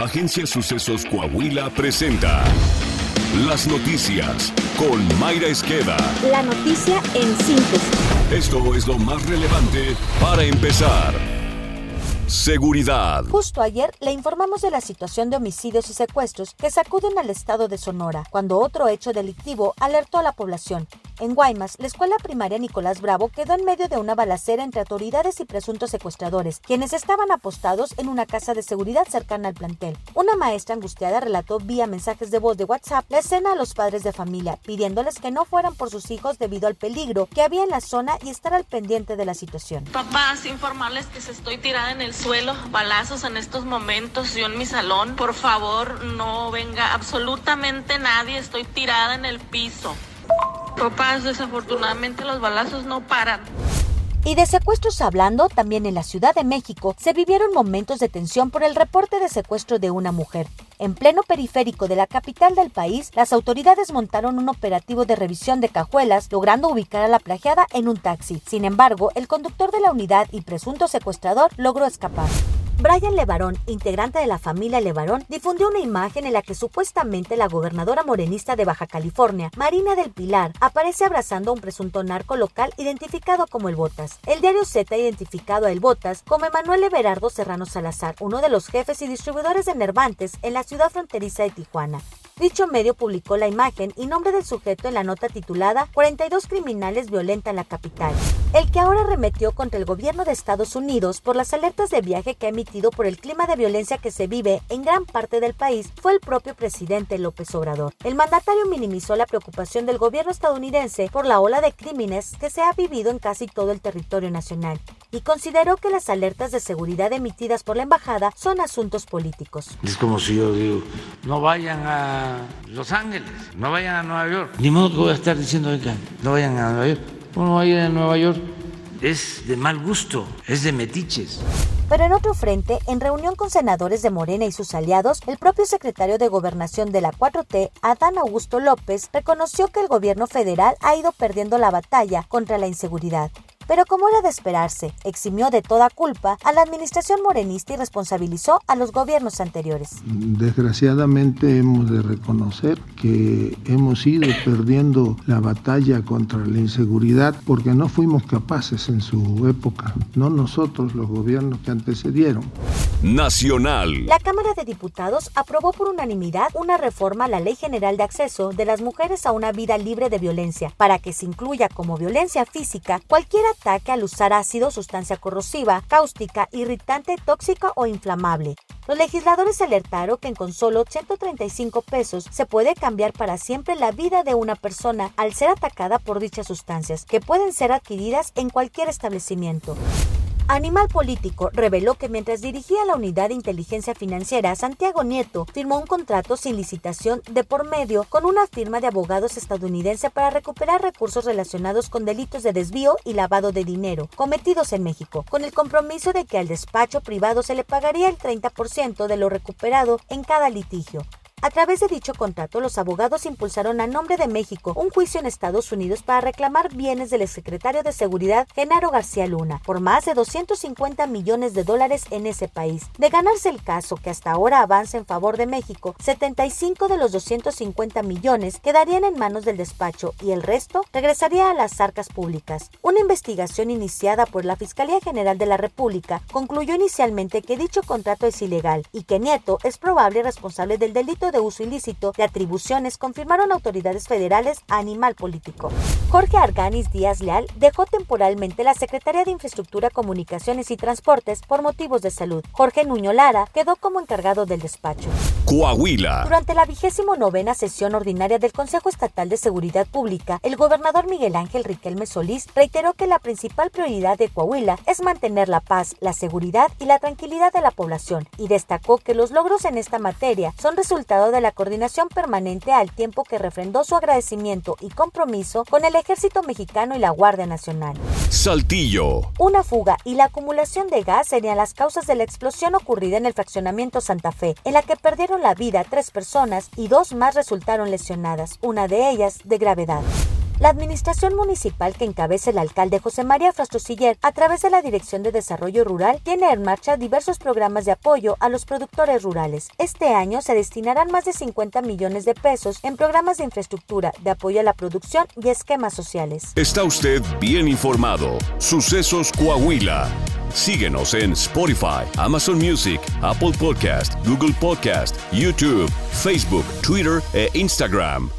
Agencia Sucesos Coahuila presenta Las Noticias con Mayra Esqueda. La noticia en síntesis. Esto es lo más relevante para empezar. Seguridad. Justo ayer le informamos de la situación de homicidios y secuestros que sacuden al estado de Sonora, cuando otro hecho delictivo alertó a la población. En Guaymas, la escuela primaria Nicolás Bravo quedó en medio de una balacera entre autoridades y presuntos secuestradores, quienes estaban apostados en una casa de seguridad cercana al plantel. Una maestra angustiada relató vía mensajes de voz de WhatsApp la escena a los padres de familia, pidiéndoles que no fueran por sus hijos debido al peligro que había en la zona y estar al pendiente de la situación. Papás, informarles que se estoy tirada en el suelo, balazos en estos momentos, yo en mi salón. Por favor, no venga absolutamente nadie, estoy tirada en el piso. Papás, desafortunadamente los balazos no paran. Y de secuestros hablando, también en la Ciudad de México se vivieron momentos de tensión por el reporte de secuestro de una mujer. En pleno periférico de la capital del país, las autoridades montaron un operativo de revisión de cajuelas, logrando ubicar a la plagiada en un taxi. Sin embargo, el conductor de la unidad y presunto secuestrador logró escapar. Brian Levarón, integrante de la familia Levarón, difundió una imagen en la que supuestamente la gobernadora morenista de Baja California, Marina del Pilar, aparece abrazando a un presunto narco local identificado como el Botas. El diario Z ha identificado a el Botas como Emanuel Everardo Serrano Salazar, uno de los jefes y distribuidores de Nervantes en la ciudad fronteriza de Tijuana. Dicho medio publicó la imagen y nombre del sujeto en la nota titulada 42 criminales violentan la capital, el que ahora remetió contra el gobierno de Estados Unidos por las alertas de viaje que ha emitido por el clima de violencia que se vive en gran parte del país fue el propio presidente López Obrador. El mandatario minimizó la preocupación del gobierno estadounidense por la ola de crímenes que se ha vivido en casi todo el territorio nacional y consideró que las alertas de seguridad emitidas por la embajada son asuntos políticos. Es como si yo digo, no vayan a los Ángeles, no vayan a Nueva York. Ni modo que voy a estar diciendo, oigan, no vayan a Nueva York. ¿Cómo va a ir a Nueva York? Es de mal gusto, es de metiches. Pero en otro frente, en reunión con senadores de Morena y sus aliados, el propio secretario de Gobernación de la 4T, Adán Augusto López, reconoció que el gobierno federal ha ido perdiendo la batalla contra la inseguridad pero como era de esperarse, eximió de toda culpa a la administración morenista y responsabilizó a los gobiernos anteriores. Desgraciadamente hemos de reconocer que hemos ido perdiendo la batalla contra la inseguridad porque no fuimos capaces en su época, no nosotros los gobiernos que antecedieron. Nacional. La Cámara de Diputados aprobó por unanimidad una reforma a la Ley General de Acceso de las Mujeres a una Vida Libre de Violencia, para que se incluya como violencia física cualquier ataque al usar ácido, sustancia corrosiva, cáustica, irritante, tóxica o inflamable. Los legisladores alertaron que con solo 135 pesos se puede cambiar para siempre la vida de una persona al ser atacada por dichas sustancias, que pueden ser adquiridas en cualquier establecimiento. Animal Político reveló que mientras dirigía la unidad de inteligencia financiera, Santiago Nieto firmó un contrato sin licitación de por medio con una firma de abogados estadounidense para recuperar recursos relacionados con delitos de desvío y lavado de dinero cometidos en México, con el compromiso de que al despacho privado se le pagaría el 30% de lo recuperado en cada litigio. A través de dicho contrato, los abogados impulsaron a nombre de México un juicio en Estados Unidos para reclamar bienes del exsecretario de Seguridad Genaro García Luna por más de 250 millones de dólares en ese país. De ganarse el caso, que hasta ahora avanza en favor de México, 75 de los 250 millones quedarían en manos del despacho y el resto regresaría a las arcas públicas. Una investigación iniciada por la Fiscalía General de la República concluyó inicialmente que dicho contrato es ilegal y que Nieto es probable responsable del delito de uso ilícito de atribuciones confirmaron autoridades federales a Animal Político. Jorge Arganis Díaz Leal dejó temporalmente la Secretaría de Infraestructura, Comunicaciones y Transportes por motivos de salud. Jorge Nuño Lara quedó como encargado del despacho. Coahuila. Durante la vigésimo novena sesión ordinaria del Consejo Estatal de Seguridad Pública, el gobernador Miguel Ángel Riquelme Solís reiteró que la principal prioridad de Coahuila es mantener la paz, la seguridad y la tranquilidad de la población y destacó que los logros en esta materia son resultado de la coordinación permanente al tiempo que refrendó su agradecimiento y compromiso con el ejército mexicano y la Guardia Nacional. Saltillo. Una fuga y la acumulación de gas serían las causas de la explosión ocurrida en el fraccionamiento Santa Fe, en la que perdieron la vida tres personas y dos más resultaron lesionadas, una de ellas de gravedad. La administración municipal que encabeza el alcalde José María Frastrosiller, a través de la Dirección de Desarrollo Rural, tiene en marcha diversos programas de apoyo a los productores rurales. Este año se destinarán más de 50 millones de pesos en programas de infraestructura, de apoyo a la producción y esquemas sociales. Está usted bien informado. Sucesos Coahuila. Síguenos en Spotify, Amazon Music, Apple Podcast, Google Podcast, YouTube, Facebook, Twitter e Instagram.